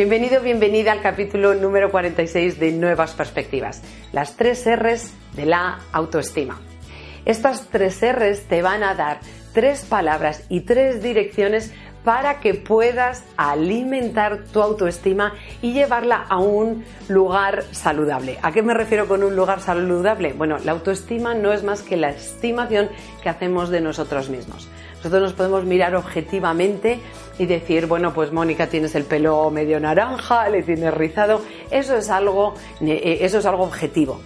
Bienvenido, bienvenida al capítulo número 46 de Nuevas Perspectivas, las tres R's de la autoestima. Estas tres R's te van a dar tres palabras y tres direcciones para que puedas alimentar tu autoestima y llevarla a un lugar saludable. ¿A qué me refiero con un lugar saludable? Bueno, la autoestima no es más que la estimación que hacemos de nosotros mismos. Nosotros nos podemos mirar objetivamente y decir, bueno, pues Mónica tienes el pelo medio naranja, le tienes rizado. Eso es algo, eh, eso es algo objetivo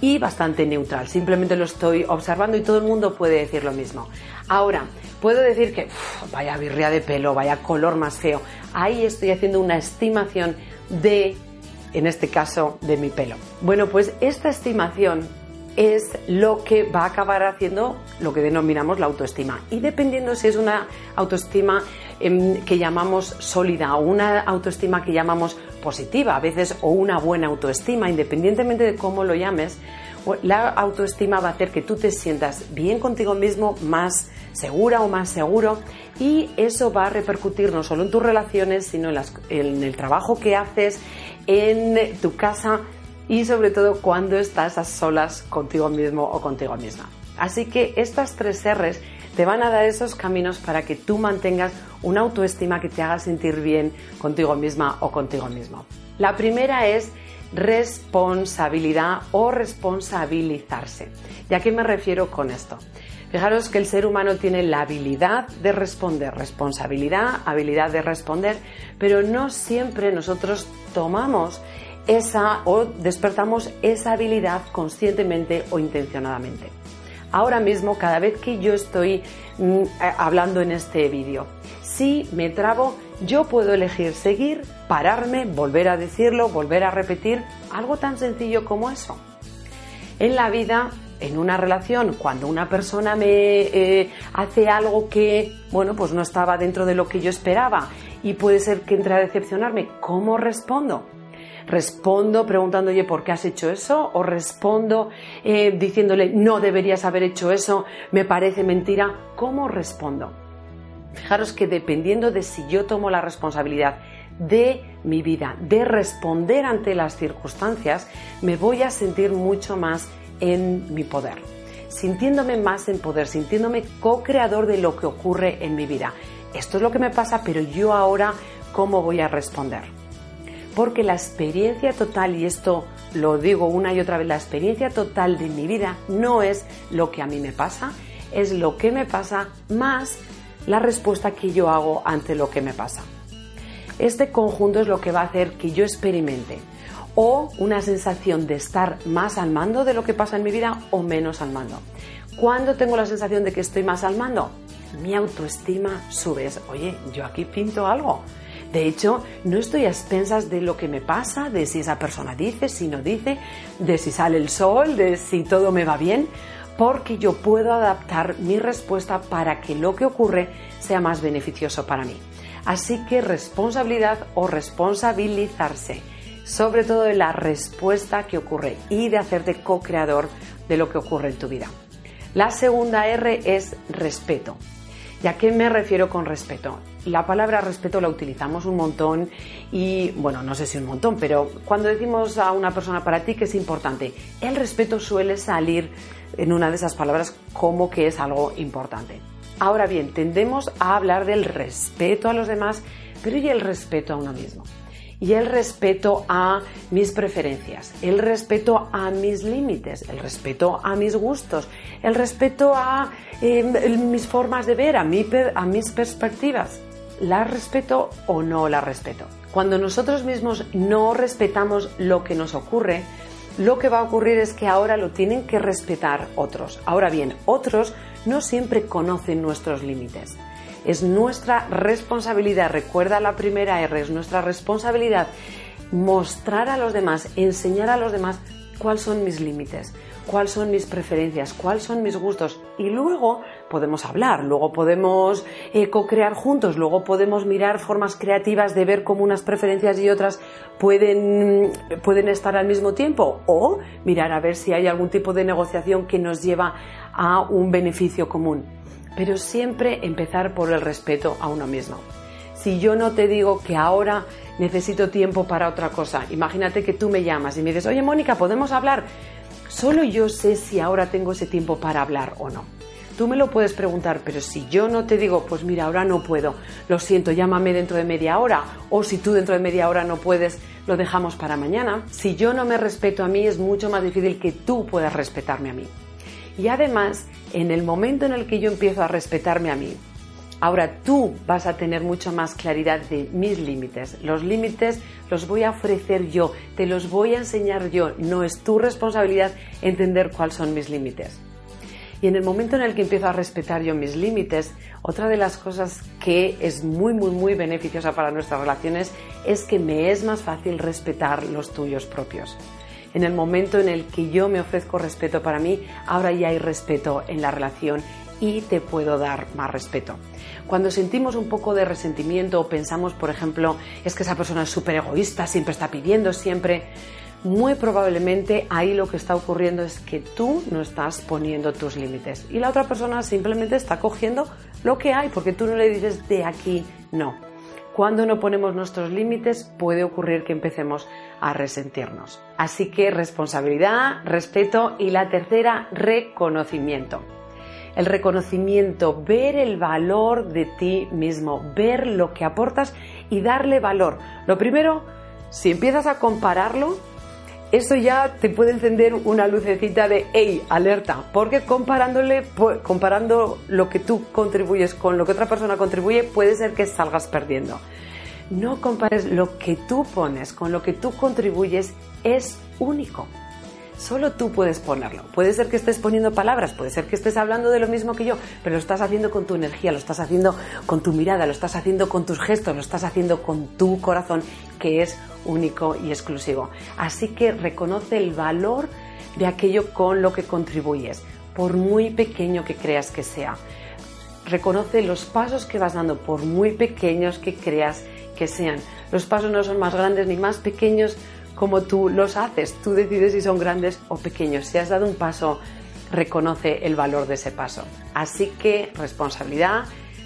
y bastante neutral. Simplemente lo estoy observando y todo el mundo puede decir lo mismo. Ahora, puedo decir que vaya birria de pelo, vaya color más feo. Ahí estoy haciendo una estimación de, en este caso, de mi pelo. Bueno, pues esta estimación es lo que va a acabar haciendo lo que denominamos la autoestima. Y dependiendo si es una autoestima em, que llamamos sólida o una autoestima que llamamos positiva, a veces, o una buena autoestima, independientemente de cómo lo llames, la autoestima va a hacer que tú te sientas bien contigo mismo, más segura o más seguro y eso va a repercutir no solo en tus relaciones, sino en el trabajo que haces, en tu casa, y sobre todo cuando estás a solas contigo mismo o contigo misma. Así que estas tres R's te van a dar esos caminos para que tú mantengas una autoestima que te haga sentir bien contigo misma o contigo mismo. La primera es responsabilidad o responsabilizarse. ¿Y a qué me refiero con esto? Fijaros que el ser humano tiene la habilidad de responder, responsabilidad, habilidad de responder, pero no siempre nosotros tomamos esa o despertamos esa habilidad conscientemente o intencionadamente. Ahora mismo, cada vez que yo estoy mm, hablando en este vídeo, si me trabo, yo puedo elegir seguir, pararme, volver a decirlo, volver a repetir, algo tan sencillo como eso. En la vida, en una relación, cuando una persona me eh, hace algo que, bueno, pues no estaba dentro de lo que yo esperaba y puede ser que entre a decepcionarme, ¿cómo respondo? Respondo preguntando, ¿por qué has hecho eso? O respondo eh, diciéndole, no deberías haber hecho eso, me parece mentira. ¿Cómo respondo? Fijaros que dependiendo de si yo tomo la responsabilidad de mi vida, de responder ante las circunstancias, me voy a sentir mucho más en mi poder, sintiéndome más en poder, sintiéndome co-creador de lo que ocurre en mi vida. Esto es lo que me pasa, pero yo ahora, ¿cómo voy a responder? Porque la experiencia total, y esto lo digo una y otra vez, la experiencia total de mi vida no es lo que a mí me pasa, es lo que me pasa más la respuesta que yo hago ante lo que me pasa. Este conjunto es lo que va a hacer que yo experimente o una sensación de estar más al mando de lo que pasa en mi vida o menos al mando. ¿Cuándo tengo la sensación de que estoy más al mando? Mi autoestima sube. Oye, yo aquí pinto algo de hecho, no estoy a expensas de lo que me pasa, de si esa persona dice, si no dice, de si sale el sol, de si todo me va bien, porque yo puedo adaptar mi respuesta para que lo que ocurre sea más beneficioso para mí. Así que responsabilidad o responsabilizarse, sobre todo de la respuesta que ocurre y de hacerte co-creador de lo que ocurre en tu vida. La segunda R es respeto. ¿Y a qué me refiero con respeto? La palabra respeto la utilizamos un montón y, bueno, no sé si un montón, pero cuando decimos a una persona para ti que es importante, el respeto suele salir en una de esas palabras como que es algo importante. Ahora bien, tendemos a hablar del respeto a los demás, pero ¿y el respeto a uno mismo? Y el respeto a mis preferencias, el respeto a mis límites, el respeto a mis gustos, el respeto a em, mis formas de ver, a, a mis perspectivas. ¿La respeto o no la respeto? Cuando nosotros mismos no respetamos lo que nos ocurre, lo que va a ocurrir es que ahora lo tienen que respetar otros. Ahora bien, otros no siempre conocen nuestros límites. Es nuestra responsabilidad, recuerda la primera R, es nuestra responsabilidad mostrar a los demás, enseñar a los demás cuáles son mis límites, cuáles son mis preferencias, cuáles son mis gustos. Y luego podemos hablar, luego podemos eh, co-crear juntos, luego podemos mirar formas creativas de ver cómo unas preferencias y otras pueden, pueden estar al mismo tiempo o mirar a ver si hay algún tipo de negociación que nos lleva a un beneficio común pero siempre empezar por el respeto a uno mismo. si yo no te digo que ahora necesito tiempo para otra cosa? Imagínate que tú me llamas y me dices, oye Mónica, ¿podemos hablar? Solo yo sé si ahora tengo ese tiempo para hablar o no. Tú me lo puedes preguntar, pero si yo no te digo, pues mira, ahora no puedo, lo siento, llámame dentro de media hora, o si tú dentro de media hora no puedes, lo dejamos para mañana. Si yo no me respeto a mí, es mucho más difícil que tú puedas respetarme a mí. Y además, en el momento en el que yo empiezo a respetarme a mí, Ahora tú vas a tener mucho más claridad de mis límites. Los límites los voy a ofrecer yo, te los voy a enseñar yo. No es tu responsabilidad entender cuáles son mis límites. Y en el momento en el que empiezo a respetar yo mis límites, otra de las cosas que es muy, muy, muy beneficiosa para nuestras relaciones es que me es más fácil respetar los tuyos propios. En el momento en el que yo me ofrezco respeto para mí, ahora ya hay respeto en la relación y te puedo dar más respeto. Cuando sentimos un poco de resentimiento o pensamos, por ejemplo, es que esa persona es súper egoísta, siempre está pidiendo, siempre, muy probablemente ahí lo que está ocurriendo es que tú no estás poniendo tus límites y la otra persona simplemente está cogiendo lo que hay porque tú no le dices de aquí no. Cuando no ponemos nuestros límites puede ocurrir que empecemos a resentirnos. Así que responsabilidad, respeto y la tercera, reconocimiento. El reconocimiento, ver el valor de ti mismo, ver lo que aportas y darle valor. Lo primero, si empiezas a compararlo, eso ya te puede encender una lucecita de hey, alerta, porque comparándole, comparando lo que tú contribuyes con lo que otra persona contribuye, puede ser que salgas perdiendo. No compares lo que tú pones con lo que tú contribuyes, es único. Solo tú puedes ponerlo. Puede ser que estés poniendo palabras, puede ser que estés hablando de lo mismo que yo, pero lo estás haciendo con tu energía, lo estás haciendo con tu mirada, lo estás haciendo con tus gestos, lo estás haciendo con tu corazón, que es único y exclusivo. Así que reconoce el valor de aquello con lo que contribuyes, por muy pequeño que creas que sea. Reconoce los pasos que vas dando, por muy pequeños que creas que sean. Los pasos no son más grandes ni más pequeños, como tú los haces. Tú decides si son grandes o pequeños. Si has dado un paso, reconoce el valor de ese paso. Así que responsabilidad,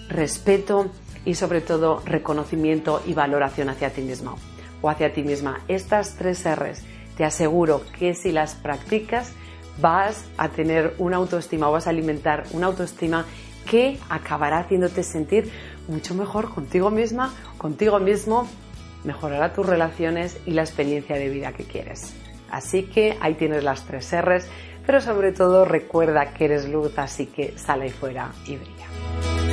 respeto y sobre todo reconocimiento y valoración hacia ti mismo o hacia ti misma. Estas tres R's te aseguro que si las practicas vas a tener una autoestima o vas a alimentar una autoestima que acabará haciéndote sentir mucho mejor contigo misma, contigo mismo mejorará tus relaciones y la experiencia de vida que quieres. Así que ahí tienes las tres R's, pero sobre todo recuerda que eres luz, así que sale ahí fuera y brilla.